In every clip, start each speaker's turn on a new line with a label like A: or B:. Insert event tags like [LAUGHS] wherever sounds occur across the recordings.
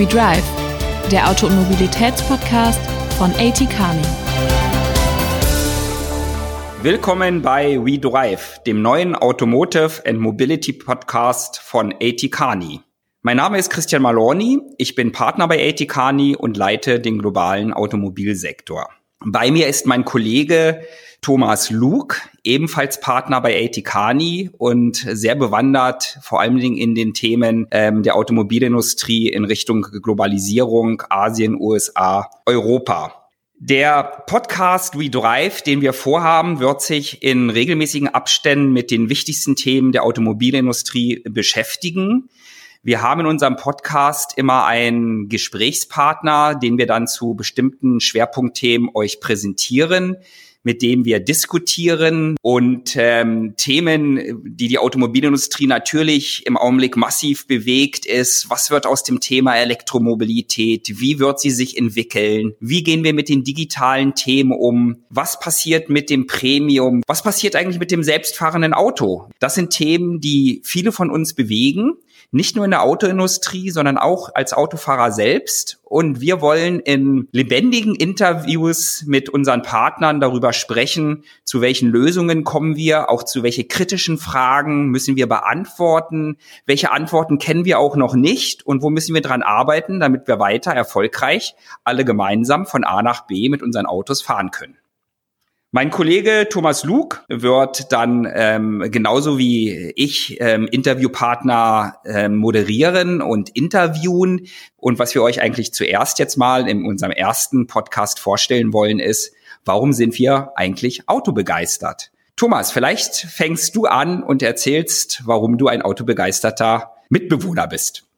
A: We Drive, der Auto- und Mobilitätspodcast von AT Kearney.
B: Willkommen bei We Drive, dem neuen Automotive and Mobility Podcast von AT Kearney. Mein Name ist Christian Malorni, ich bin Partner bei AT Kearney und leite den globalen Automobilsektor. Bei mir ist mein Kollege Thomas Luke, ebenfalls Partner bei Atikani und sehr bewandert, vor allen Dingen in den Themen ähm, der Automobilindustrie in Richtung Globalisierung, Asien, USA, Europa. Der Podcast We Drive, den wir vorhaben, wird sich in regelmäßigen Abständen mit den wichtigsten Themen der Automobilindustrie beschäftigen. Wir haben in unserem Podcast immer einen Gesprächspartner, den wir dann zu bestimmten Schwerpunktthemen euch präsentieren mit dem wir diskutieren und ähm, Themen, die die Automobilindustrie natürlich im Augenblick massiv bewegt, ist, was wird aus dem Thema Elektromobilität, wie wird sie sich entwickeln, wie gehen wir mit den digitalen Themen um, was passiert mit dem Premium, was passiert eigentlich mit dem selbstfahrenden Auto. Das sind Themen, die viele von uns bewegen. Nicht nur in der Autoindustrie, sondern auch als Autofahrer selbst. Und wir wollen in lebendigen Interviews mit unseren Partnern darüber sprechen, zu welchen Lösungen kommen wir, auch zu welche kritischen Fragen müssen wir beantworten, welche Antworten kennen wir auch noch nicht und wo müssen wir dran arbeiten, damit wir weiter erfolgreich alle gemeinsam von A nach B mit unseren Autos fahren können. Mein Kollege Thomas Luke wird dann ähm, genauso wie ich ähm, Interviewpartner ähm, moderieren und interviewen. Und was wir euch eigentlich zuerst jetzt mal in unserem ersten Podcast vorstellen wollen, ist, warum sind wir eigentlich autobegeistert? Thomas, vielleicht fängst du an und erzählst, warum du ein autobegeisterter Mitbewohner bist.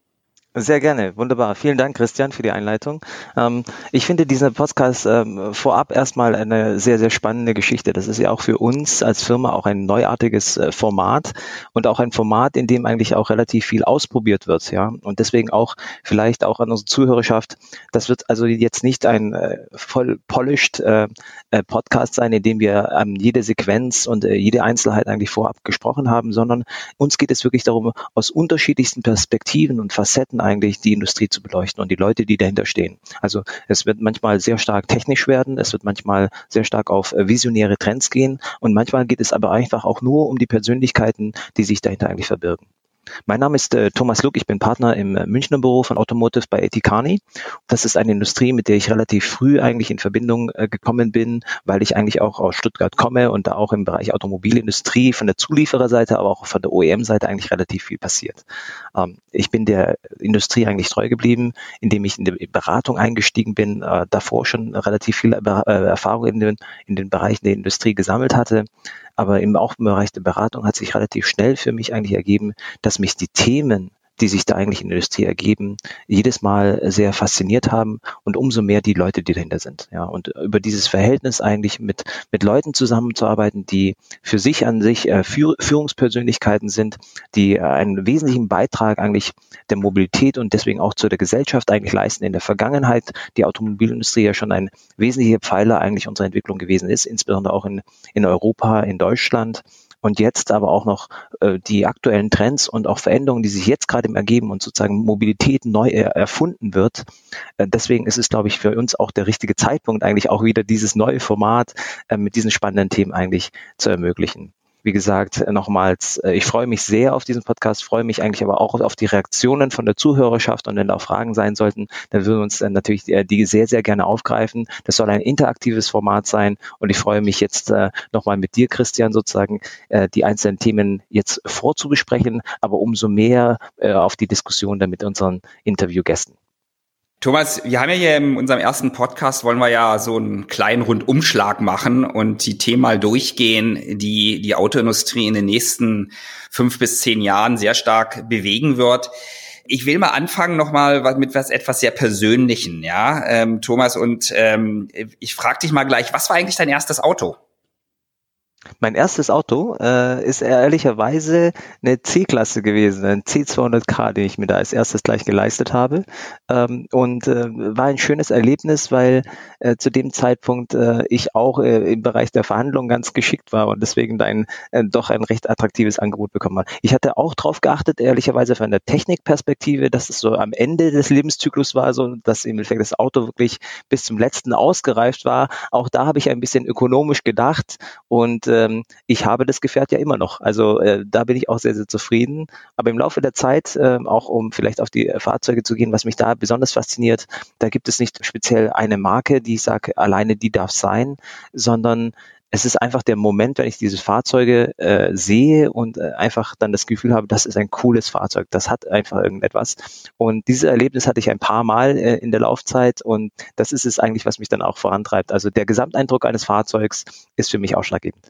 C: Sehr gerne, wunderbar. Vielen Dank, Christian, für die Einleitung. Ähm, ich finde diesen Podcast ähm, vorab erstmal eine sehr, sehr spannende Geschichte. Das ist ja auch für uns als Firma auch ein neuartiges äh, Format und auch ein Format, in dem eigentlich auch relativ viel ausprobiert wird. Ja, und deswegen auch vielleicht auch an unsere Zuhörerschaft. Das wird also jetzt nicht ein äh, voll polished äh, äh Podcast sein, in dem wir ähm, jede Sequenz und äh, jede Einzelheit eigentlich vorab gesprochen haben, sondern uns geht es wirklich darum, aus unterschiedlichsten Perspektiven und Facetten eigentlich die Industrie zu beleuchten und die Leute, die dahinter stehen. Also es wird manchmal sehr stark technisch werden, es wird manchmal sehr stark auf äh, visionäre Trends gehen und manchmal geht es aber einfach auch nur um die Persönlichkeiten, die sich dahinter eigentlich verbirgen. Mein Name ist äh, Thomas Luck, ich bin Partner im äh, Münchner Büro von Automotive bei Etikani. Das ist eine Industrie, mit der ich relativ früh eigentlich in Verbindung äh, gekommen bin, weil ich eigentlich auch aus Stuttgart komme und da auch im Bereich Automobilindustrie von der Zuliefererseite, aber auch von der OEM-Seite eigentlich relativ viel passiert. Ähm, ich bin der Industrie eigentlich treu geblieben, indem ich in die Beratung eingestiegen bin, äh, davor schon relativ viel äh, Erfahrung in den, in den Bereichen der Industrie gesammelt hatte aber im, auch im Bereich der Beratung hat sich relativ schnell für mich eigentlich ergeben, dass mich die Themen die sich da eigentlich in der Industrie ergeben, jedes Mal sehr fasziniert haben und umso mehr die Leute, die dahinter sind. Ja, und über dieses Verhältnis eigentlich mit, mit Leuten zusammenzuarbeiten, die für sich an sich äh, Führungspersönlichkeiten sind, die einen wesentlichen Beitrag eigentlich der Mobilität und deswegen auch zu der Gesellschaft eigentlich leisten. In der Vergangenheit die Automobilindustrie ja schon ein wesentlicher Pfeiler eigentlich unserer Entwicklung gewesen ist, insbesondere auch in, in Europa, in Deutschland und jetzt aber auch noch äh, die aktuellen Trends und auch Veränderungen, die sich jetzt gerade ergeben und sozusagen Mobilität neu er erfunden wird. Äh, deswegen ist es, glaube ich, für uns auch der richtige Zeitpunkt, eigentlich auch wieder dieses neue Format äh, mit diesen spannenden Themen eigentlich zu ermöglichen. Wie gesagt, nochmals, äh, ich freue mich sehr auf diesen Podcast, freue mich eigentlich aber auch auf die Reaktionen von der Zuhörerschaft und wenn da auch Fragen sein sollten, dann würden wir uns dann natürlich äh, die sehr, sehr gerne aufgreifen. Das soll ein interaktives Format sein und ich freue mich jetzt äh, nochmal mit dir, Christian, sozusagen die einzelnen Themen jetzt vorzubesprechen, aber umso mehr auf die Diskussion dann mit unseren Interviewgästen.
B: Thomas, wir haben ja hier in unserem ersten Podcast, wollen wir ja so einen kleinen Rundumschlag machen und die Themen mal durchgehen, die die Autoindustrie in den nächsten fünf bis zehn Jahren sehr stark bewegen wird. Ich will mal anfangen nochmal mit was etwas sehr Persönlichen, ja, ähm, Thomas, und ähm, ich frage dich mal gleich, was war eigentlich dein erstes Auto?
C: Mein erstes Auto äh, ist ehrlicherweise eine C-Klasse gewesen, ein C200K, den ich mir da als erstes gleich geleistet habe. Ähm, und äh, war ein schönes Erlebnis, weil äh, zu dem Zeitpunkt äh, ich auch äh, im Bereich der Verhandlungen ganz geschickt war und deswegen da ein, äh, doch ein recht attraktives Angebot bekommen habe. Ich hatte auch darauf geachtet, ehrlicherweise von der Technikperspektive, dass es so am Ende des Lebenszyklus war, so dass im Endeffekt das Auto wirklich bis zum letzten ausgereift war. Auch da habe ich ein bisschen ökonomisch gedacht und ähm, ich habe das Gefährt ja immer noch. Also äh, da bin ich auch sehr, sehr zufrieden. Aber im Laufe der Zeit, äh, auch um vielleicht auf die Fahrzeuge zu gehen, was mich da besonders fasziniert, da gibt es nicht speziell eine Marke, die ich sage, alleine die darf sein, sondern es ist einfach der Moment, wenn ich diese Fahrzeuge äh, sehe und äh, einfach dann das Gefühl habe, das ist ein cooles Fahrzeug, das hat einfach irgendetwas. Und dieses Erlebnis hatte ich ein paar Mal äh, in der Laufzeit und das ist es eigentlich, was mich dann auch vorantreibt. Also der Gesamteindruck eines Fahrzeugs ist für mich ausschlaggebend.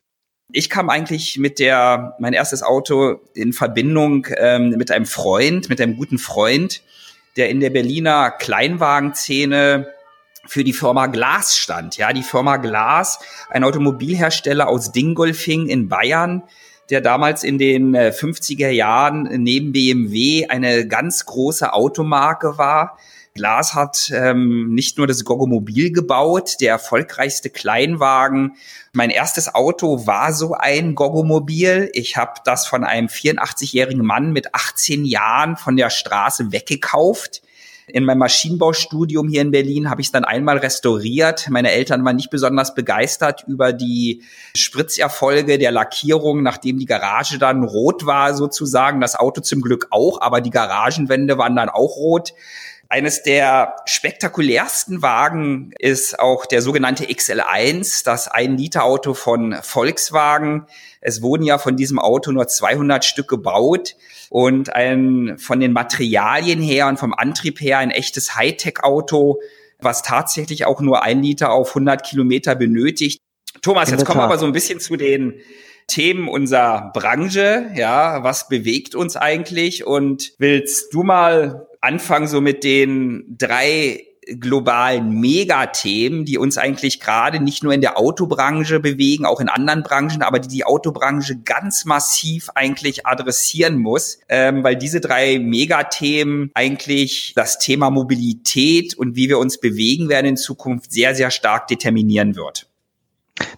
B: Ich kam eigentlich mit der, mein erstes Auto in Verbindung ähm, mit einem Freund, mit einem guten Freund, der in der Berliner Kleinwagenszene für die Firma Glas stand. Ja, die Firma Glas, ein Automobilhersteller aus Dingolfing in Bayern, der damals in den 50er äh, Jahren neben BMW eine ganz große Automarke war. Glas hat ähm, nicht nur das Gogomobil gebaut, der erfolgreichste Kleinwagen. Mein erstes Auto war so ein Gogomobil. Ich habe das von einem 84-jährigen Mann mit 18 Jahren von der Straße weggekauft. In meinem Maschinenbaustudium hier in Berlin habe ich es dann einmal restauriert. Meine Eltern waren nicht besonders begeistert über die Spritzerfolge der Lackierung, nachdem die Garage dann rot war sozusagen. Das Auto zum Glück auch, aber die Garagenwände waren dann auch rot. Eines der spektakulärsten Wagen ist auch der sogenannte XL1, das ein Liter Auto von Volkswagen. Es wurden ja von diesem Auto nur 200 Stück gebaut und ein von den Materialien her und vom Antrieb her ein echtes Hightech-Auto, was tatsächlich auch nur ein Liter auf 100 Kilometer benötigt. Thomas, jetzt kommen wir aber so ein bisschen zu den Themen unserer Branche. Ja, was bewegt uns eigentlich? Und willst du mal anfangen so mit den drei globalen Megathemen, die uns eigentlich gerade nicht nur in der Autobranche bewegen, auch in anderen Branchen, aber die die Autobranche ganz massiv eigentlich adressieren muss, ähm, weil diese drei Megathemen eigentlich das Thema Mobilität und wie wir uns bewegen werden in Zukunft sehr, sehr stark determinieren wird.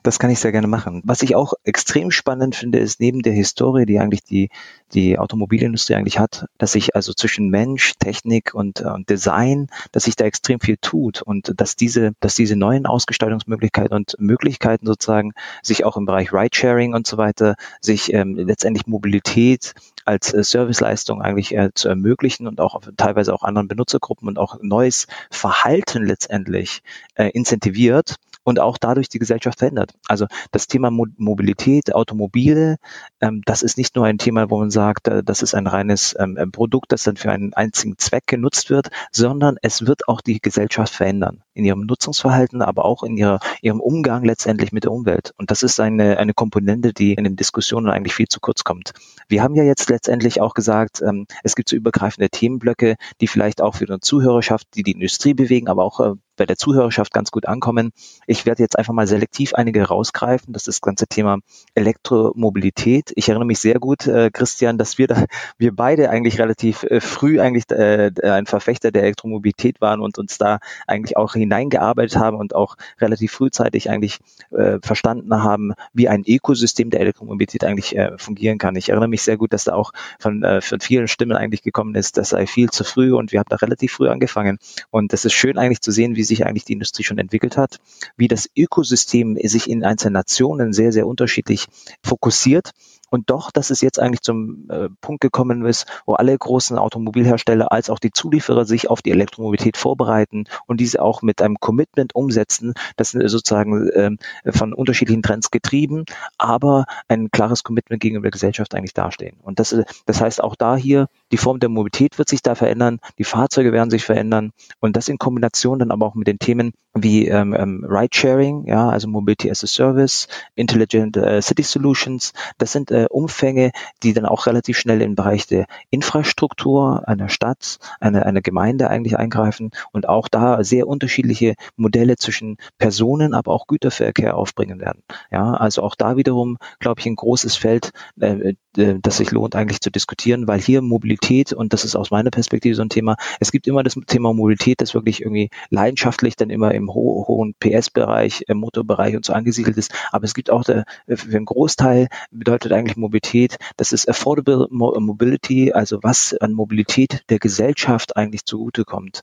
C: Das kann ich sehr gerne machen. Was ich auch extrem spannend finde, ist neben der Historie, die eigentlich die, die Automobilindustrie eigentlich hat, dass sich also zwischen Mensch, Technik und, äh, Design, dass sich da extrem viel tut und dass diese, dass diese neuen Ausgestaltungsmöglichkeiten und Möglichkeiten sozusagen sich auch im Bereich Ridesharing und so weiter, sich ähm, letztendlich Mobilität als äh, Serviceleistung eigentlich äh, zu ermöglichen und auch teilweise auch anderen Benutzergruppen und auch neues Verhalten letztendlich äh, incentiviert und auch dadurch die Gesellschaft verändert. Also das Thema Mo Mobilität, Automobile, ähm, das ist nicht nur ein Thema, wo man sagt, äh, das ist ein reines ähm, Produkt, das dann für einen einzigen Zweck genutzt wird, sondern es wird auch die Gesellschaft verändern in ihrem Nutzungsverhalten, aber auch in ihrer, ihrem Umgang letztendlich mit der Umwelt. Und das ist eine, eine Komponente, die in den Diskussionen eigentlich viel zu kurz kommt. Wir haben ja jetzt letztendlich auch gesagt, ähm, es gibt so übergreifende Themenblöcke, die vielleicht auch für die Zuhörerschaft, die die Industrie bewegen, aber auch äh, bei der Zuhörerschaft ganz gut ankommen. Ich werde jetzt einfach mal selektiv einige rausgreifen. Das ist das ganze Thema Elektromobilität. Ich erinnere mich sehr gut, äh, Christian, dass wir da, [LAUGHS] wir beide eigentlich relativ äh, früh eigentlich äh, ein Verfechter der Elektromobilität waren und uns da eigentlich auch hineingearbeitet haben und auch relativ frühzeitig eigentlich äh, verstanden haben, wie ein Ökosystem der Elektromobilität eigentlich äh, fungieren kann. Ich erinnere mich sehr gut, dass da auch von, äh, von vielen Stimmen eigentlich gekommen ist, das sei viel zu früh und wir haben da relativ früh angefangen. Und das ist schön eigentlich zu sehen, wie wie sich eigentlich die Industrie schon entwickelt hat, wie das Ökosystem sich in einzelnen Nationen sehr, sehr unterschiedlich fokussiert und doch, dass es jetzt eigentlich zum äh, Punkt gekommen ist, wo alle großen Automobilhersteller als auch die Zulieferer sich auf die Elektromobilität vorbereiten und diese auch mit einem Commitment umsetzen, das sind sozusagen äh, von unterschiedlichen Trends getrieben, aber ein klares Commitment gegenüber der Gesellschaft eigentlich dastehen. Und das, das heißt auch da hier die Form der Mobilität wird sich da verändern, die Fahrzeuge werden sich verändern und das in Kombination dann aber auch mit den Themen wie ähm, ähm, Ride-Sharing, ja, also Mobility as a Service, Intelligent äh, City Solutions. Das sind äh, Umfänge, die dann auch relativ schnell im Bereich der Infrastruktur einer Stadt, einer, einer Gemeinde eigentlich eingreifen und auch da sehr unterschiedliche Modelle zwischen Personen, aber auch Güterverkehr aufbringen werden. Ja, also auch da wiederum, glaube ich, ein großes Feld, äh, äh, das sich lohnt eigentlich zu diskutieren, weil hier Mobilität, und das ist aus meiner Perspektive so ein Thema, es gibt immer das Thema Mobilität, das wirklich irgendwie leidenschaftlich dann immer im ho hohen PS-Bereich, im Motorbereich und so angesiedelt ist, aber es gibt auch der, für einen Großteil bedeutet eigentlich Mobilität, das ist Affordable Mobility, also was an Mobilität der Gesellschaft eigentlich zugutekommt.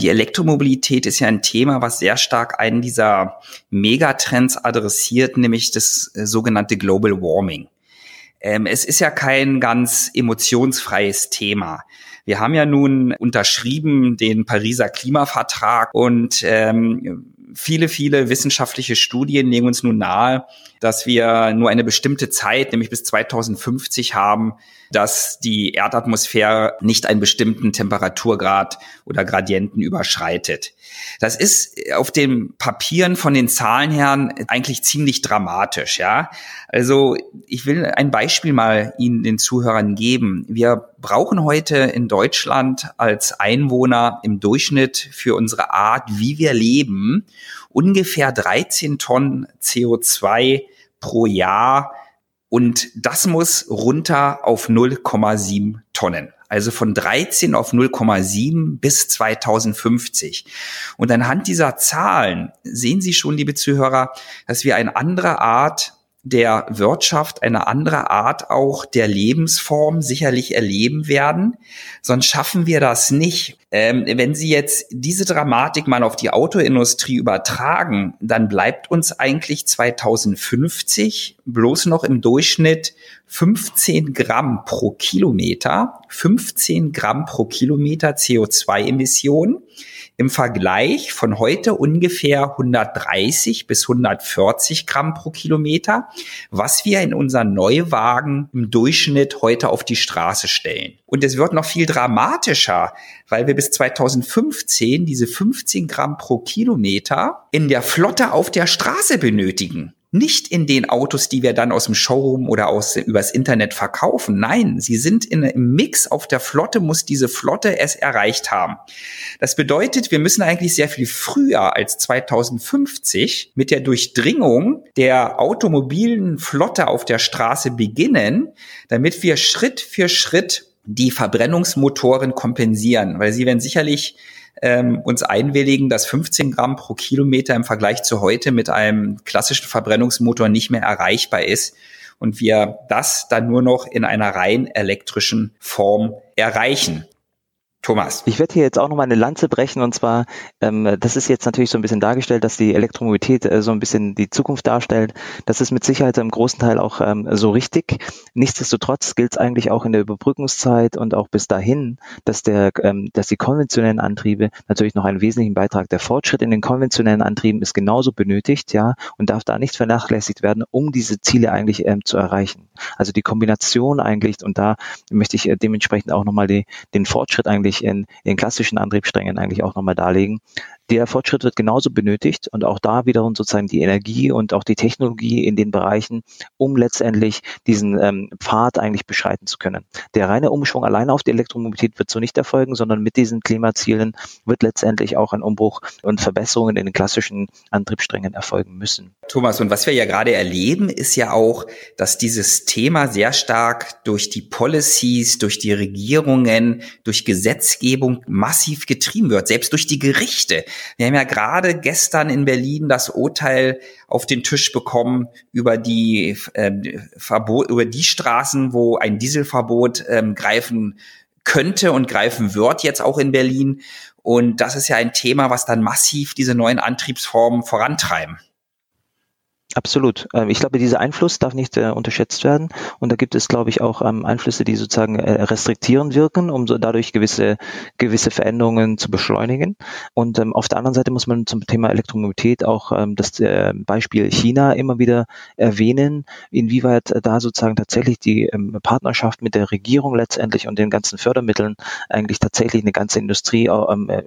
B: Die Elektromobilität ist ja ein Thema, was sehr stark einen dieser Megatrends adressiert, nämlich das äh, sogenannte Global Warming. Ähm, es ist ja kein ganz emotionsfreies Thema. Wir haben ja nun unterschrieben den Pariser Klimavertrag und ähm, viele, viele wissenschaftliche Studien legen uns nun nahe, dass wir nur eine bestimmte Zeit, nämlich bis 2050 haben, dass die Erdatmosphäre nicht einen bestimmten Temperaturgrad oder Gradienten überschreitet. Das ist auf den Papieren von den Zahlen her eigentlich ziemlich dramatisch, ja. Also ich will ein Beispiel mal Ihnen den Zuhörern geben. Wir brauchen heute in Deutschland als Einwohner im Durchschnitt für unsere Art, wie wir leben, ungefähr 13 Tonnen CO2 pro Jahr und das muss runter auf 0,7 Tonnen. Also von 13 auf 0,7 bis 2050. Und anhand dieser Zahlen sehen Sie schon, liebe Zuhörer, dass wir eine andere Art der Wirtschaft eine andere Art auch der Lebensform sicherlich erleben werden. Sonst schaffen wir das nicht. Ähm, wenn Sie jetzt diese Dramatik mal auf die Autoindustrie übertragen, dann bleibt uns eigentlich 2050 bloß noch im Durchschnitt 15 Gramm pro Kilometer, 15 Gramm pro Kilometer CO2-Emissionen im Vergleich von heute ungefähr 130 bis 140 Gramm pro Kilometer, was wir in unseren Neuwagen im Durchschnitt heute auf die Straße stellen. Und es wird noch viel dramatischer, weil wir bis 2015 diese 15 Gramm pro Kilometer in der Flotte auf der Straße benötigen nicht in den Autos, die wir dann aus dem Showroom oder aus übers Internet verkaufen. Nein, sie sind in einem Mix auf der Flotte, muss diese Flotte es erreicht haben. Das bedeutet, wir müssen eigentlich sehr viel früher als 2050 mit der Durchdringung der automobilen Flotte auf der Straße beginnen, damit wir Schritt für Schritt die Verbrennungsmotoren kompensieren, weil sie werden sicherlich ähm, uns einwilligen, dass 15 Gramm pro Kilometer im Vergleich zu heute mit einem klassischen Verbrennungsmotor nicht mehr erreichbar ist und wir das dann nur noch in einer rein elektrischen Form erreichen. Thomas.
C: Ich werde hier jetzt auch nochmal eine Lanze brechen und zwar, ähm, das ist jetzt natürlich so ein bisschen dargestellt, dass die Elektromobilität äh, so ein bisschen die Zukunft darstellt. Das ist mit Sicherheit im großen Teil auch ähm, so richtig. Nichtsdestotrotz gilt es eigentlich auch in der Überbrückungszeit und auch bis dahin, dass der, ähm, dass die konventionellen Antriebe natürlich noch einen wesentlichen Beitrag. Der Fortschritt in den konventionellen Antrieben ist genauso benötigt, ja, und darf da nicht vernachlässigt werden, um diese Ziele eigentlich ähm, zu erreichen. Also die Kombination eigentlich, und da möchte ich äh, dementsprechend auch nochmal den Fortschritt eigentlich eigentlich in, in klassischen Antriebssträngen eigentlich auch nochmal darlegen. Der Fortschritt wird genauso benötigt und auch da wiederum sozusagen die Energie und auch die Technologie in den Bereichen, um letztendlich diesen ähm, Pfad eigentlich beschreiten zu können. Der reine Umschwung alleine auf die Elektromobilität wird so nicht erfolgen, sondern mit diesen Klimazielen wird letztendlich auch ein Umbruch und Verbesserungen in den klassischen Antriebssträngen erfolgen müssen.
B: Thomas, und was wir ja gerade erleben, ist ja auch, dass dieses Thema sehr stark durch die Policies, durch die Regierungen, durch Gesetzgebung massiv getrieben wird, selbst durch die Gerichte. Wir haben ja gerade gestern in Berlin das Urteil auf den Tisch bekommen über die äh, Verbot, über die Straßen, wo ein Dieselverbot ähm, greifen könnte und greifen wird jetzt auch in Berlin. Und das ist ja ein Thema, was dann massiv diese neuen Antriebsformen vorantreiben.
C: Absolut. Ähm, ich glaube, dieser Einfluss darf nicht äh, unterschätzt werden. Und da gibt es, glaube ich, auch ähm, Einflüsse, die sozusagen äh, restriktierend wirken, um dadurch gewisse, gewisse Veränderungen zu beschleunigen. Und ähm, auf der anderen Seite muss man zum Thema Elektromobilität auch das äh, Beispiel China immer wieder erwähnen, inwieweit da sozusagen tatsächlich die Partnerschaft mit der Regierung letztendlich und den ganzen Fördermitteln eigentlich tatsächlich eine ganze Industrie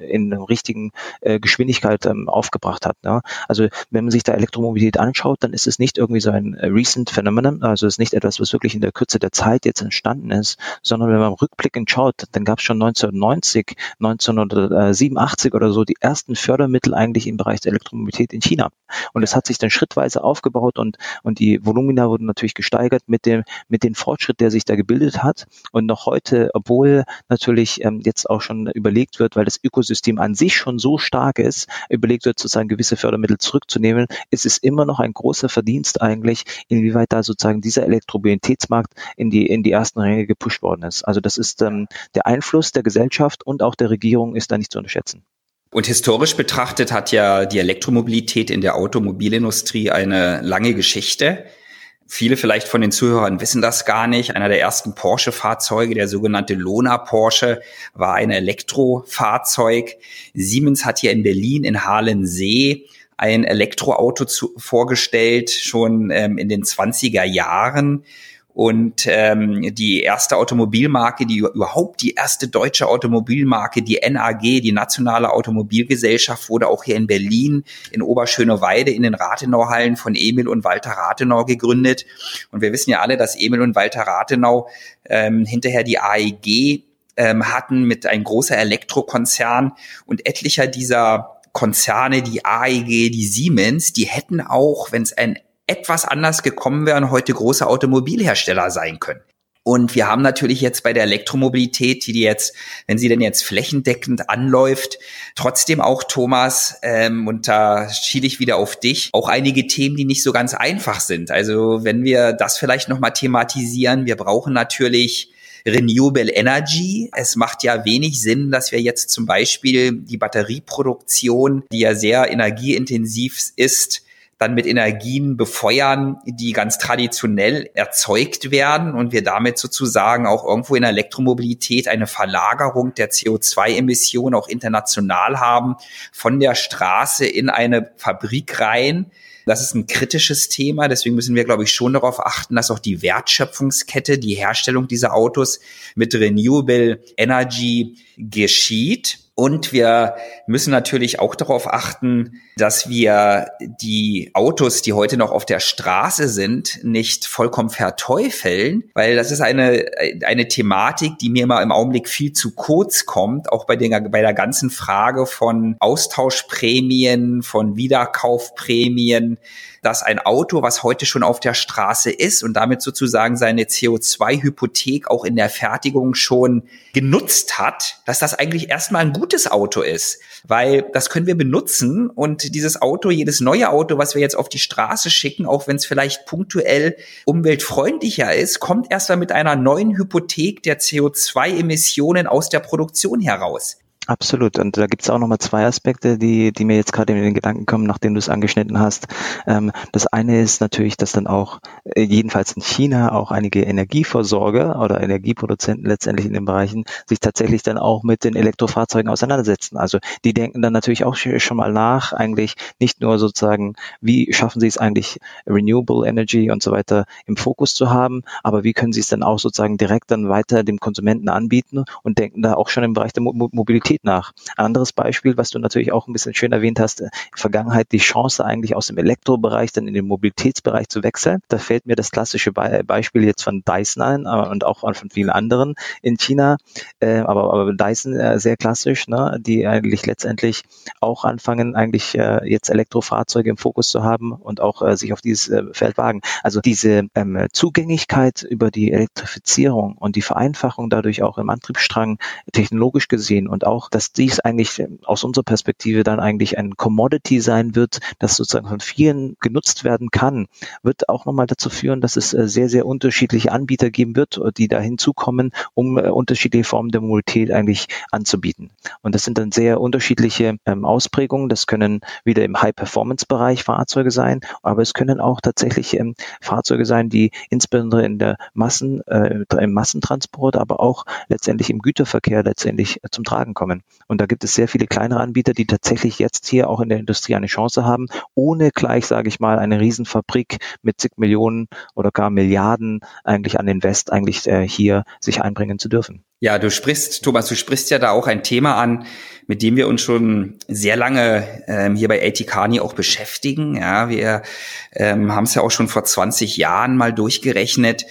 C: in richtigen äh, Geschwindigkeit aufgebracht hat. Ne? Also wenn man sich da Elektromobilität anschaut, anschaut, dann ist es nicht irgendwie so ein äh, recent Phenomenon, also es ist nicht etwas, was wirklich in der Kürze der Zeit jetzt entstanden ist, sondern wenn man rückblickend schaut, dann gab es schon 1990, 1987 oder so die ersten Fördermittel eigentlich im Bereich der Elektromobilität in China. Und es hat sich dann schrittweise aufgebaut und, und die Volumina wurden natürlich gesteigert mit dem, mit dem Fortschritt, der sich da gebildet hat. Und noch heute, obwohl natürlich ähm, jetzt auch schon überlegt wird, weil das Ökosystem an sich schon so stark ist, überlegt wird, sozusagen gewisse Fördermittel zurückzunehmen, ist es immer noch ein großer Verdienst eigentlich, inwieweit da sozusagen dieser Elektromobilitätsmarkt in die, in die ersten Ränge gepusht worden ist. Also das ist ähm, der Einfluss der Gesellschaft und auch der Regierung ist da nicht zu unterschätzen.
B: Und historisch betrachtet hat ja die Elektromobilität in der Automobilindustrie eine lange Geschichte. Viele vielleicht von den Zuhörern wissen das gar nicht. Einer der ersten Porsche-Fahrzeuge, der sogenannte Lona Porsche, war ein Elektrofahrzeug. Siemens hat hier in Berlin in Halensee ein Elektroauto zu, vorgestellt, schon ähm, in den 20er Jahren. Und ähm, die erste Automobilmarke, die überhaupt die erste deutsche Automobilmarke, die NAG, die Nationale Automobilgesellschaft, wurde auch hier in Berlin in Oberschöneweide in den Rathenau-Hallen von Emil und Walter Rathenau gegründet. Und wir wissen ja alle, dass Emil und Walter Rathenau ähm, hinterher die AEG ähm, hatten mit einem großer Elektrokonzern und etlicher dieser Konzerne, die AEG, die Siemens, die hätten auch, wenn es ein etwas anders gekommen wäre, heute große Automobilhersteller sein können. Und wir haben natürlich jetzt bei der Elektromobilität, die jetzt, wenn sie denn jetzt flächendeckend anläuft, trotzdem auch, Thomas, ähm, und da schiele ich wieder auf dich, auch einige Themen, die nicht so ganz einfach sind. Also wenn wir das vielleicht nochmal thematisieren, wir brauchen natürlich Renewable Energy. Es macht ja wenig Sinn, dass wir jetzt zum Beispiel die Batterieproduktion, die ja sehr energieintensiv ist, dann mit Energien befeuern, die ganz traditionell erzeugt werden und wir damit sozusagen auch irgendwo in der Elektromobilität eine Verlagerung der CO2-Emissionen auch international haben von der Straße in eine Fabrik rein. Das ist ein kritisches Thema. Deswegen müssen wir, glaube ich, schon darauf achten, dass auch die Wertschöpfungskette, die Herstellung dieser Autos mit Renewable Energy geschieht. Und wir müssen natürlich auch darauf achten, dass wir die Autos, die heute noch auf der Straße sind, nicht vollkommen verteufeln, weil das ist eine, eine Thematik, die mir immer im Augenblick viel zu kurz kommt, auch bei, den, bei der ganzen Frage von Austauschprämien, von Wiederkaufprämien, dass ein Auto, was heute schon auf der Straße ist und damit sozusagen seine CO2-Hypothek auch in der Fertigung schon genutzt hat, dass das eigentlich erstmal ein gutes Auto ist, weil das können wir benutzen und dieses Auto, jedes neue Auto, was wir jetzt auf die Straße schicken, auch wenn es vielleicht punktuell umweltfreundlicher ist, kommt erstmal mit einer neuen Hypothek der CO2-Emissionen aus der Produktion heraus.
C: Absolut. Und da gibt es auch nochmal zwei Aspekte, die, die mir jetzt gerade in den Gedanken kommen, nachdem du es angeschnitten hast. Ähm, das eine ist natürlich, dass dann auch, äh, jedenfalls in China, auch einige Energieversorger oder Energieproduzenten letztendlich in den Bereichen sich tatsächlich dann auch mit den Elektrofahrzeugen auseinandersetzen. Also die denken dann natürlich auch schon mal nach, eigentlich nicht nur sozusagen, wie schaffen sie es eigentlich, Renewable Energy und so weiter im Fokus zu haben, aber wie können sie es dann auch sozusagen direkt dann weiter dem Konsumenten anbieten und denken da auch schon im Bereich der Mobilität Mobilität nach. anderes Beispiel, was du natürlich auch ein bisschen schön erwähnt hast, der Vergangenheit die Chance eigentlich aus dem Elektrobereich dann in den Mobilitätsbereich zu wechseln. Da fällt mir das klassische Be Beispiel jetzt von Dyson ein äh, und auch von vielen anderen in China, äh, aber, aber Dyson äh, sehr klassisch, ne, die eigentlich letztendlich auch anfangen, eigentlich äh, jetzt Elektrofahrzeuge im Fokus zu haben und auch äh, sich auf dieses äh, Feld wagen. Also diese ähm, Zugänglichkeit über die Elektrifizierung und die Vereinfachung dadurch auch im Antriebsstrang technologisch gesehen und auch auch, dass dies eigentlich ähm, aus unserer Perspektive dann eigentlich ein Commodity sein wird, das sozusagen von vielen genutzt werden kann, wird auch nochmal dazu führen, dass es äh, sehr, sehr unterschiedliche Anbieter geben wird, äh, die da hinzukommen, um äh, unterschiedliche Formen der Mobilität eigentlich anzubieten. Und das sind dann sehr unterschiedliche ähm, Ausprägungen. Das können wieder im High-Performance-Bereich Fahrzeuge sein, aber es können auch tatsächlich ähm, Fahrzeuge sein, die insbesondere in der Massen, im Massentransport, aber auch letztendlich im Güterverkehr letztendlich zum Tragen kommen. Und da gibt es sehr viele kleinere Anbieter, die tatsächlich jetzt hier auch in der Industrie eine Chance haben, ohne gleich, sage ich mal, eine Riesenfabrik mit zig Millionen oder gar Milliarden eigentlich an Invest eigentlich äh, hier sich einbringen zu dürfen.
B: Ja, du sprichst, Thomas, du sprichst ja da auch ein Thema an, mit dem wir uns schon sehr lange ähm, hier bei ATKani auch beschäftigen. Ja, wir ähm, haben es ja auch schon vor 20 Jahren mal durchgerechnet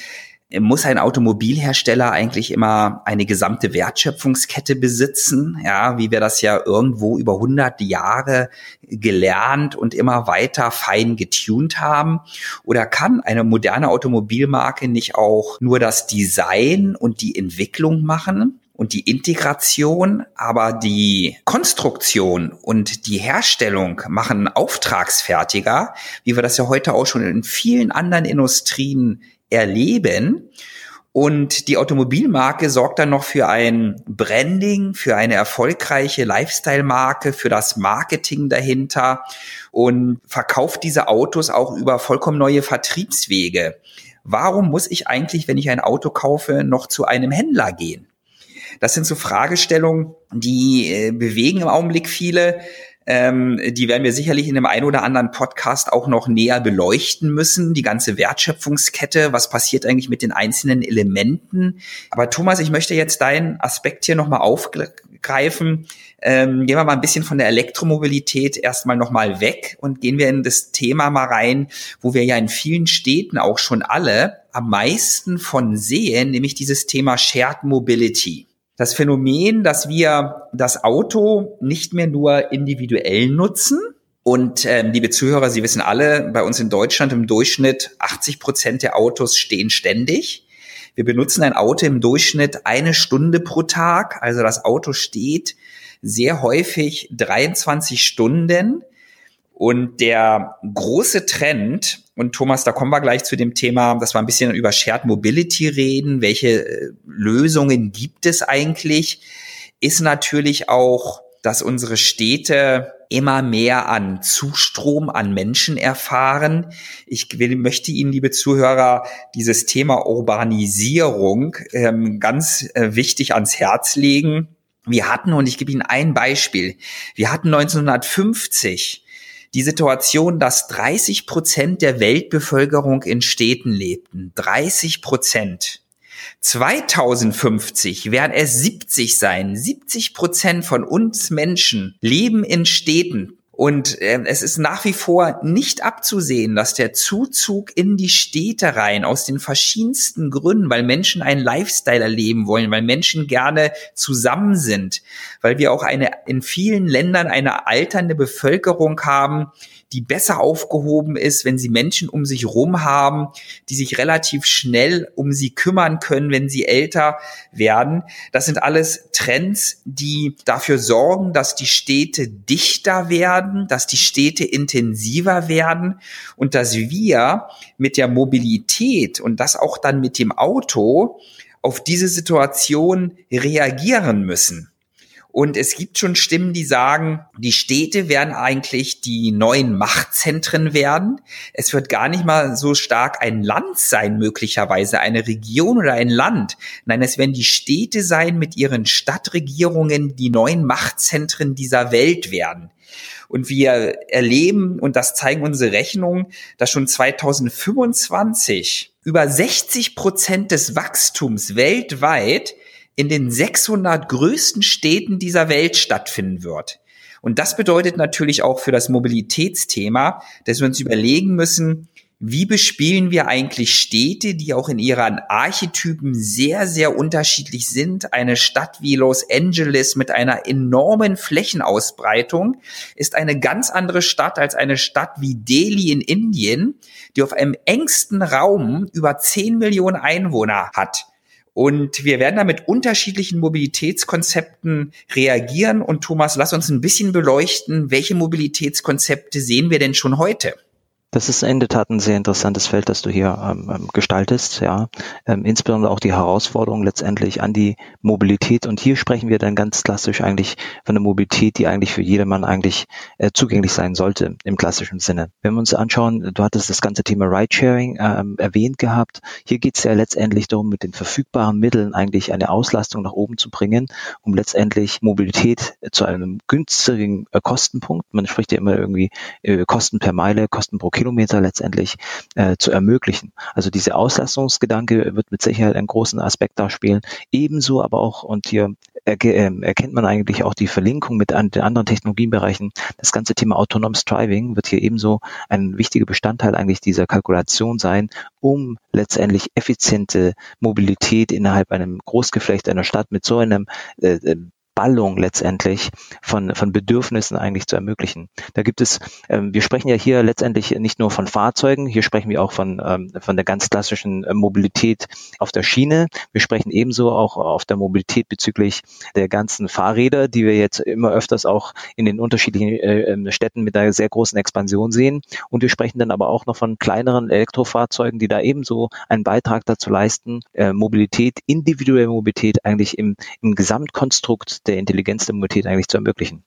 B: muss ein Automobilhersteller eigentlich immer eine gesamte Wertschöpfungskette besitzen, ja, wie wir das ja irgendwo über 100 Jahre gelernt und immer weiter fein getuned haben? Oder kann eine moderne Automobilmarke nicht auch nur das Design und die Entwicklung machen? und die Integration, aber die Konstruktion und die Herstellung machen Auftragsfertiger, wie wir das ja heute auch schon in vielen anderen Industrien erleben. Und die Automobilmarke sorgt dann noch für ein Branding, für eine erfolgreiche Lifestyle-Marke, für das Marketing dahinter und verkauft diese Autos auch über vollkommen neue Vertriebswege. Warum muss ich eigentlich, wenn ich ein Auto kaufe, noch zu einem Händler gehen? Das sind so Fragestellungen, die äh, bewegen im Augenblick viele. Ähm, die werden wir sicherlich in dem einen oder anderen Podcast auch noch näher beleuchten müssen. Die ganze Wertschöpfungskette, was passiert eigentlich mit den einzelnen Elementen. Aber Thomas, ich möchte jetzt deinen Aspekt hier nochmal aufgreifen. Ähm, gehen wir mal ein bisschen von der Elektromobilität erstmal nochmal weg und gehen wir in das Thema mal rein, wo wir ja in vielen Städten auch schon alle am meisten von sehen, nämlich dieses Thema Shared Mobility das Phänomen, dass wir das Auto nicht mehr nur individuell nutzen. Und ähm, liebe Zuhörer, Sie wissen alle, bei uns in Deutschland im Durchschnitt 80 Prozent der Autos stehen ständig. Wir benutzen ein Auto im Durchschnitt eine Stunde pro Tag. Also das Auto steht sehr häufig 23 Stunden. Und der große Trend, und Thomas, da kommen wir gleich zu dem Thema, dass wir ein bisschen über Shared Mobility reden. Welche äh, Lösungen gibt es eigentlich? Ist natürlich auch, dass unsere Städte immer mehr an Zustrom an Menschen erfahren. Ich will, möchte Ihnen, liebe Zuhörer, dieses Thema Urbanisierung ähm, ganz äh, wichtig ans Herz legen. Wir hatten, und ich gebe Ihnen ein Beispiel, wir hatten 1950 die Situation, dass 30 Prozent der Weltbevölkerung in Städten lebten. 30 Prozent. 2050 werden es 70 sein. 70 Prozent von uns Menschen leben in Städten. Und äh, es ist nach wie vor nicht abzusehen, dass der Zuzug in die Städte rein aus den verschiedensten Gründen, weil Menschen einen Lifestyle erleben wollen, weil Menschen gerne zusammen sind, weil wir auch eine in vielen Ländern eine alternde Bevölkerung haben, die besser aufgehoben ist, wenn sie Menschen um sich rum haben, die sich relativ schnell um sie kümmern können, wenn sie älter werden. Das sind alles Trends, die dafür sorgen, dass die Städte dichter werden, dass die Städte intensiver werden und dass wir mit der Mobilität und das auch dann mit dem Auto auf diese Situation reagieren müssen. Und es gibt schon Stimmen, die sagen, die Städte werden eigentlich die neuen Machtzentren werden. Es wird gar nicht mal so stark ein Land sein, möglicherweise eine Region oder ein Land. Nein, es werden die Städte sein mit ihren Stadtregierungen, die neuen Machtzentren dieser Welt werden. Und wir erleben, und das zeigen unsere Rechnungen, dass schon 2025 über 60 Prozent des Wachstums weltweit in den 600 größten Städten dieser Welt stattfinden wird. Und das bedeutet natürlich auch für das Mobilitätsthema, dass wir uns überlegen müssen, wie bespielen wir eigentlich Städte, die auch in ihren Archetypen sehr, sehr unterschiedlich sind? Eine Stadt wie Los Angeles mit einer enormen Flächenausbreitung ist eine ganz andere Stadt als eine Stadt wie Delhi in Indien, die auf einem engsten Raum über 10 Millionen Einwohner hat. Und wir werden da mit unterschiedlichen Mobilitätskonzepten reagieren. Und Thomas, lass uns ein bisschen beleuchten, welche Mobilitätskonzepte sehen wir denn schon heute?
C: Das ist in der Tat ein sehr interessantes Feld, das du hier ähm, ähm, gestaltest, ja. Ähm, insbesondere auch die Herausforderung letztendlich an die Mobilität. Und hier sprechen wir dann ganz klassisch eigentlich von der Mobilität, die eigentlich für jedermann eigentlich äh, zugänglich sein sollte im klassischen Sinne. Wenn wir uns anschauen, du hattest das ganze Thema Ridesharing ähm, erwähnt gehabt. Hier geht es ja letztendlich darum, mit den verfügbaren Mitteln eigentlich eine Auslastung nach oben zu bringen, um letztendlich Mobilität zu einem günstigen äh, Kostenpunkt, man spricht ja immer irgendwie äh, Kosten per Meile, Kosten pro Kilometer, Kilometer letztendlich äh, zu ermöglichen. Also diese Auslastungsgedanke wird mit Sicherheit einen großen Aspekt darspielen. Ebenso aber auch, und hier ähm, erkennt man eigentlich auch die Verlinkung mit den anderen Technologiebereichen. Das ganze Thema Autonomous Driving wird hier ebenso ein wichtiger Bestandteil eigentlich dieser Kalkulation sein, um letztendlich effiziente Mobilität innerhalb einem Großgeflecht einer Stadt mit so einem äh, äh Ballung letztendlich von, von Bedürfnissen eigentlich zu ermöglichen. Da gibt es, ähm, wir sprechen ja hier letztendlich nicht nur von Fahrzeugen, hier sprechen wir auch von, ähm, von der ganz klassischen äh, Mobilität auf der Schiene. Wir sprechen ebenso auch auf der Mobilität bezüglich der ganzen Fahrräder, die wir jetzt immer öfters auch in den unterschiedlichen äh, ähm, Städten mit einer sehr großen Expansion sehen. Und wir sprechen dann aber auch noch von kleineren Elektrofahrzeugen, die da ebenso einen Beitrag dazu leisten, äh, Mobilität, individuelle Mobilität eigentlich im, im Gesamtkonstrukt der Intelligenz der Mobilität eigentlich zu ermöglichen.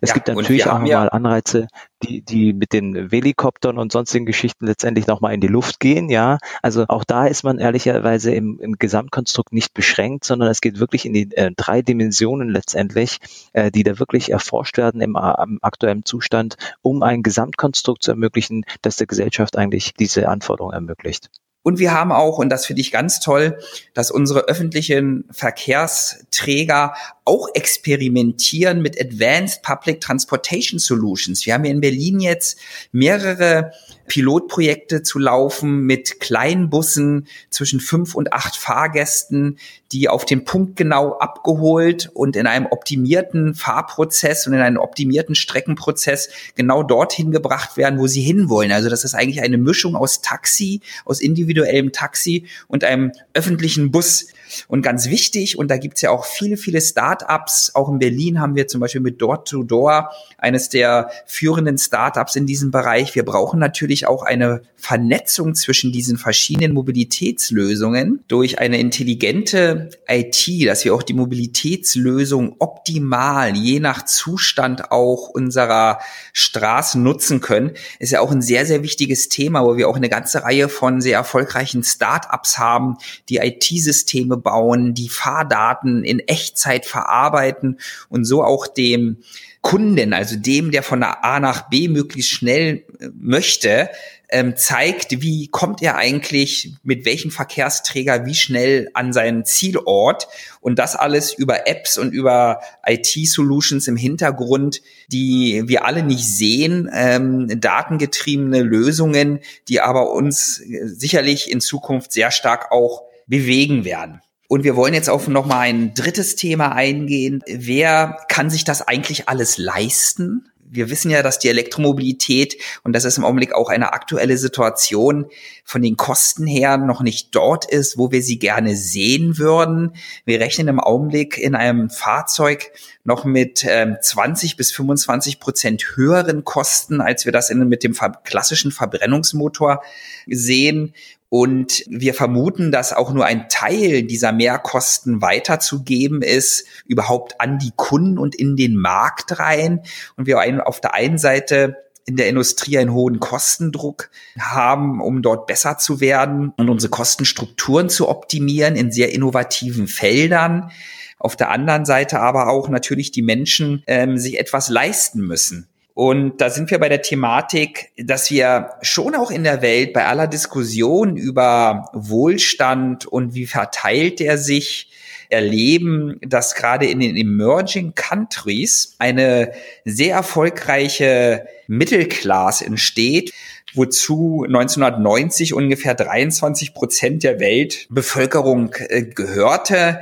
C: Es ja, gibt natürlich auch nochmal Anreize, die, die mit den Helikoptern und sonstigen Geschichten letztendlich nochmal in die Luft gehen, ja. Also auch da ist man ehrlicherweise im, im Gesamtkonstrukt nicht beschränkt, sondern es geht wirklich in die äh, drei Dimensionen letztendlich, äh, die da wirklich erforscht werden im, im aktuellen Zustand, um ein Gesamtkonstrukt zu ermöglichen, das der Gesellschaft eigentlich diese Anforderungen ermöglicht.
B: Und wir haben auch, und das finde ich ganz toll, dass unsere öffentlichen Verkehrsträger auch experimentieren mit Advanced Public Transportation Solutions. Wir haben hier in Berlin jetzt mehrere Pilotprojekte zu laufen mit kleinen Bussen zwischen fünf und acht Fahrgästen, die auf den Punkt genau abgeholt und in einem optimierten Fahrprozess und in einem optimierten Streckenprozess genau dorthin gebracht werden, wo sie hinwollen. Also das ist eigentlich eine Mischung aus Taxi, aus individuellem Taxi und einem öffentlichen Bus. Und ganz wichtig, und da gibt's ja auch viele, viele Startups, auch in Berlin haben wir zum Beispiel mit Door-to-Door eines der führenden Startups in diesem Bereich. Wir brauchen natürlich auch eine Vernetzung zwischen diesen verschiedenen Mobilitätslösungen durch eine intelligente IT, dass wir auch die Mobilitätslösung optimal, je nach Zustand auch unserer Straßen nutzen können, ist ja auch ein sehr, sehr wichtiges Thema, wo wir auch eine ganze Reihe von sehr erfolgreichen Startups haben, die IT-Systeme bauen, die Fahrdaten in Echtzeit verarbeiten und so auch dem Kunden, also dem, der von A nach B möglichst schnell äh, möchte, ähm, zeigt, wie kommt er eigentlich mit welchem Verkehrsträger wie schnell an seinen Zielort und das alles über Apps und über IT-Solutions im Hintergrund, die wir alle nicht sehen, ähm, datengetriebene Lösungen, die aber uns äh, sicherlich in Zukunft sehr stark auch bewegen werden. Und wir wollen jetzt auf noch mal ein drittes Thema eingehen. Wer kann sich das eigentlich alles leisten? wir wissen ja, dass die Elektromobilität, und das ist im Augenblick auch eine aktuelle Situation, von den Kosten her noch nicht dort ist, wo wir sie gerne sehen würden. Wir rechnen im Augenblick in einem Fahrzeug noch mit ähm, 20 bis 25 Prozent höheren Kosten, als wir das in, mit dem klassischen Verbrennungsmotor sehen. Und wir vermuten, dass auch nur ein Teil dieser Mehrkosten weiterzugeben ist, überhaupt an die Kunden und in den Markt rein. Und wir auf der einen Seite in der Industrie einen hohen Kostendruck haben, um dort besser zu werden und unsere Kostenstrukturen zu optimieren in sehr innovativen Feldern. Auf der anderen Seite aber auch natürlich die Menschen ähm, sich etwas leisten müssen. Und da sind wir bei der Thematik, dass wir schon auch in der Welt bei aller Diskussion über Wohlstand und wie verteilt er sich, erleben, dass gerade in den Emerging Countries eine sehr erfolgreiche Mittelklasse entsteht, wozu 1990 ungefähr 23 Prozent der Weltbevölkerung äh, gehörte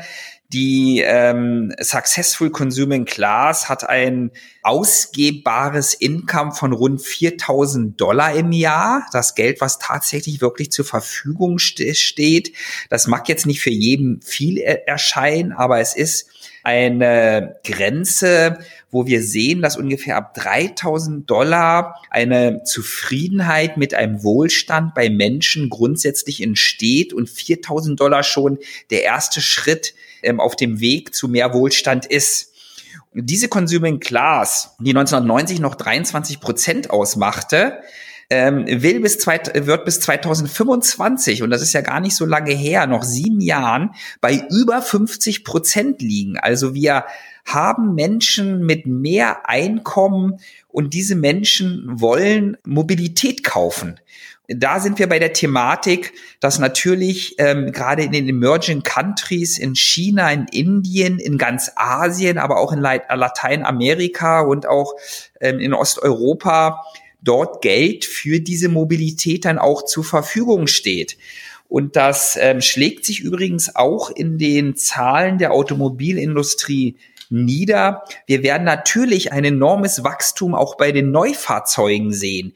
B: Die ähm, Successful Consuming Class hat ein ausgebbares Income von rund 4000 Dollar im Jahr. Das Geld, was tatsächlich wirklich zur Verfügung st steht. Das mag jetzt nicht für jeden viel er erscheinen, aber es ist eine Grenze, wo wir sehen, dass ungefähr ab 3000 Dollar eine Zufriedenheit mit einem Wohlstand bei Menschen grundsätzlich entsteht und 4000 Dollar schon der erste Schritt ähm, auf dem Weg zu mehr Wohlstand ist. Diese Consuming Class, die 1990 noch 23 Prozent ausmachte, ähm, will bis zwei, wird bis 2025, und das ist ja gar nicht so lange her, noch sieben Jahren, bei über 50 Prozent liegen. Also wir haben Menschen mit mehr Einkommen und diese Menschen wollen Mobilität kaufen da sind wir bei der Thematik, dass natürlich ähm, gerade in den Emerging Countries, in China, in Indien, in ganz Asien, aber auch in Lateinamerika und auch ähm, in Osteuropa dort Geld für diese Mobilität dann auch zur Verfügung steht. Und das ähm, schlägt sich übrigens auch in den Zahlen der Automobilindustrie nieder. Wir werden natürlich ein enormes Wachstum auch bei den Neufahrzeugen sehen.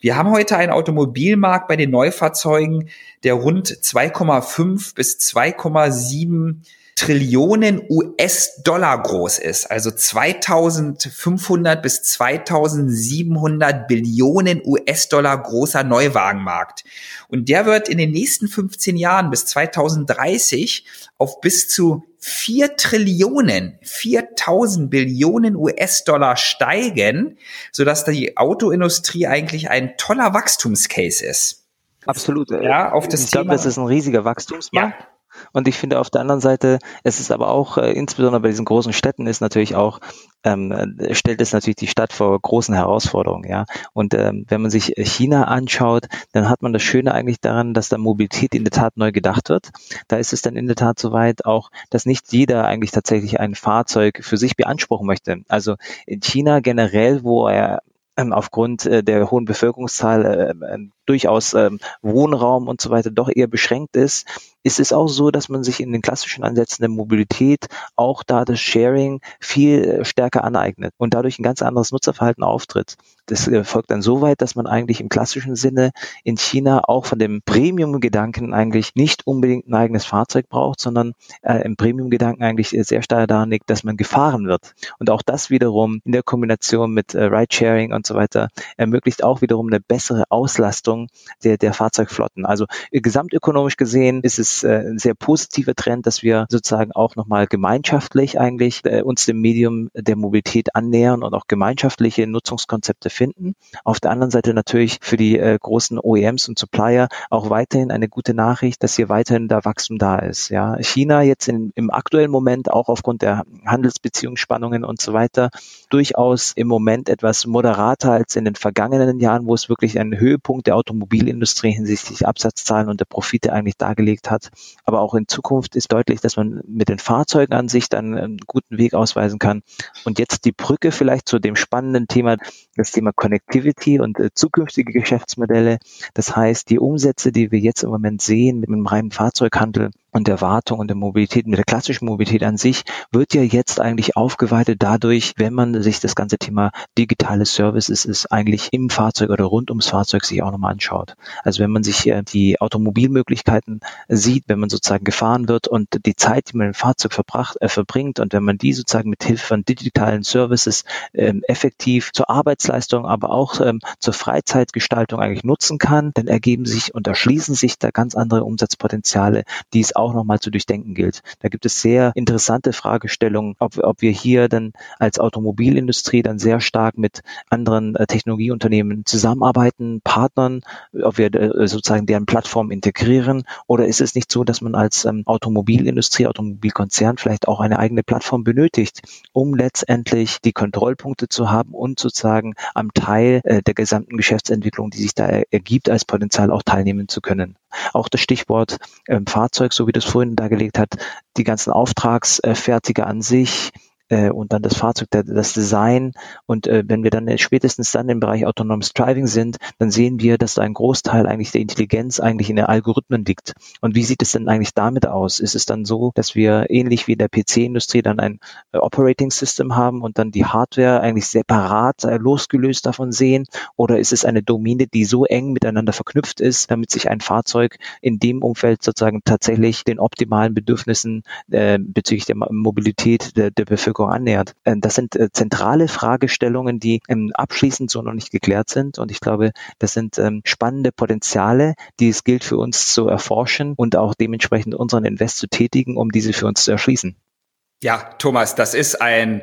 B: Wir haben heute einen Automobilmarkt bei den Neufahrzeugen, der rund 2,5 bis 2,7 Trillionen US-Dollar groß ist, also 2500 bis 2700 Billionen US-Dollar großer Neuwagenmarkt. Und der wird in den nächsten 15 Jahren bis 2030 auf bis zu 4 Trillionen, 4000 Billionen US-Dollar steigen, sodass die Autoindustrie eigentlich ein toller Wachstumscase ist.
C: Absolut. Ja, auf das ich Thema. glaube, das ist ein riesiger Wachstumsmarkt. Ja. Und ich finde auf der anderen Seite, es ist aber auch, äh, insbesondere bei diesen großen Städten, ist natürlich auch, ähm, äh, stellt es natürlich die Stadt vor großen Herausforderungen, ja. Und ähm, wenn man sich China anschaut, dann hat man das Schöne eigentlich daran, dass da Mobilität in der Tat neu gedacht wird. Da ist es dann in der Tat soweit auch, dass nicht jeder eigentlich tatsächlich ein Fahrzeug für sich beanspruchen möchte. Also in China generell, wo er ähm, aufgrund äh, der hohen Bevölkerungszahl äh, äh, durchaus ähm, Wohnraum und so weiter doch eher beschränkt ist, ist es auch so, dass man sich in den klassischen Ansätzen der Mobilität auch da das Sharing viel äh, stärker aneignet und dadurch ein ganz anderes Nutzerverhalten auftritt. Das folgt dann so weit, dass man eigentlich im klassischen Sinne in China auch von dem Premium-Gedanken eigentlich nicht unbedingt ein eigenes Fahrzeug braucht, sondern äh, im Premium-Gedanken eigentlich sehr stark daran liegt, dass man gefahren wird. Und auch das wiederum in der Kombination mit äh, Ride-Sharing und so weiter ermöglicht auch wiederum eine bessere Auslastung der, der Fahrzeugflotten. Also äh, gesamtökonomisch gesehen ist es äh, ein sehr positiver Trend, dass wir sozusagen auch nochmal gemeinschaftlich eigentlich äh, uns dem Medium der Mobilität annähern und auch gemeinschaftliche Nutzungskonzepte finden. Auf der anderen Seite natürlich für die äh, großen OEMs und Supplier auch weiterhin eine gute Nachricht, dass hier weiterhin da Wachstum da ist. Ja, China jetzt in, im aktuellen Moment auch aufgrund der Handelsbeziehungsspannungen und so weiter durchaus im Moment etwas moderater als in den vergangenen Jahren, wo es wirklich einen Höhepunkt der Automobilindustrie hinsichtlich Absatzzahlen und der Profite eigentlich dargelegt hat. Aber auch in Zukunft ist deutlich, dass man mit den Fahrzeugen an sich dann einen guten Weg ausweisen kann. Und jetzt die Brücke vielleicht zu dem spannenden Thema, das Thema Connectivity und äh, zukünftige Geschäftsmodelle. Das heißt, die Umsätze, die wir jetzt im Moment sehen mit dem reinen Fahrzeughandel, und der Wartung und der Mobilität, mit der klassischen Mobilität an sich, wird ja jetzt eigentlich aufgeweitet dadurch, wenn man sich das ganze Thema digitale Services ist eigentlich im Fahrzeug oder rund ums Fahrzeug sich auch nochmal anschaut. Also wenn man sich hier die Automobilmöglichkeiten sieht, wenn man sozusagen gefahren wird und die Zeit, die man im Fahrzeug verbracht, äh, verbringt und wenn man die sozusagen mit Hilfe von digitalen Services ähm, effektiv zur Arbeitsleistung, aber auch ähm, zur Freizeitgestaltung eigentlich nutzen kann, dann ergeben sich und erschließen sich da ganz andere Umsatzpotenziale, die es auch nochmal zu durchdenken gilt. Da gibt es sehr interessante Fragestellungen, ob, ob wir hier dann als Automobilindustrie dann sehr stark mit anderen äh, Technologieunternehmen zusammenarbeiten, partnern, ob wir äh, sozusagen deren Plattform integrieren oder ist es nicht so, dass man als ähm, Automobilindustrie, Automobilkonzern vielleicht auch eine eigene Plattform benötigt, um letztendlich die Kontrollpunkte zu haben und sozusagen am Teil äh, der gesamten Geschäftsentwicklung, die sich da ergibt, als Potenzial auch teilnehmen zu können. Auch das Stichwort ähm, Fahrzeug, so wie das vorhin dargelegt hat, die ganzen Auftragsfertiger an sich, äh, und dann das Fahrzeug, der, das Design. Und äh, wenn wir dann spätestens dann im Bereich Autonomous Driving sind, dann sehen wir, dass da ein Großteil eigentlich der Intelligenz eigentlich in den Algorithmen liegt. Und wie sieht es denn eigentlich damit aus? Ist es dann so, dass wir ähnlich wie in der PC-Industrie dann ein äh, Operating System haben und dann die Hardware eigentlich separat äh, losgelöst davon sehen? Oder ist es eine Domäne, die so eng miteinander verknüpft ist, damit sich ein Fahrzeug in dem Umfeld sozusagen tatsächlich den optimalen Bedürfnissen äh, bezüglich der Mobilität der, der Bevölkerung annähert? Äh, das sind äh, zentrale Fragestellungen, die ähm, abschließend so noch nicht geklärt sind. Und ich glaube, das sind ähm, spannende Potenziale, die es gilt für uns zu erforschen und auch dementsprechend unseren Invest zu tätigen, um diese für uns zu erschließen.
B: Ja, Thomas, das ist ein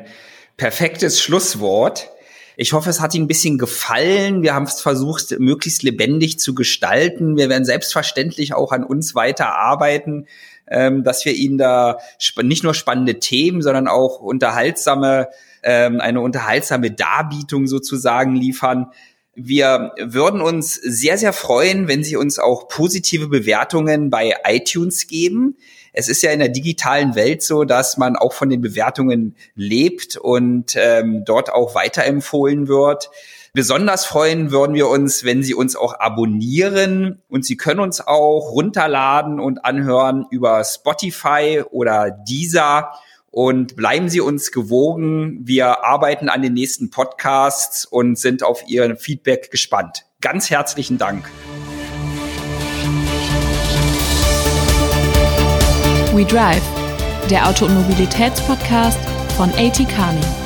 B: perfektes Schlusswort. Ich hoffe, es hat Ihnen ein bisschen gefallen. Wir haben es versucht, möglichst lebendig zu gestalten. Wir werden selbstverständlich auch an uns weiter arbeiten, ähm, dass wir Ihnen da nicht nur spannende Themen, sondern auch unterhaltsame, ähm, eine unterhaltsame Darbietung sozusagen liefern. Wir würden uns sehr, sehr freuen, wenn Sie uns auch positive Bewertungen bei iTunes geben. Es ist ja in der digitalen Welt so, dass man auch von den Bewertungen lebt und ähm, dort auch weiterempfohlen wird. Besonders freuen würden wir uns, wenn Sie uns auch abonnieren und Sie können uns auch runterladen und anhören über Spotify oder Deezer und bleiben Sie uns gewogen. Wir arbeiten an den nächsten Podcasts und sind auf Ihr Feedback gespannt. Ganz herzlichen Dank.
A: We Drive, der Auto- und Mobilitätspodcast von AT Kearney.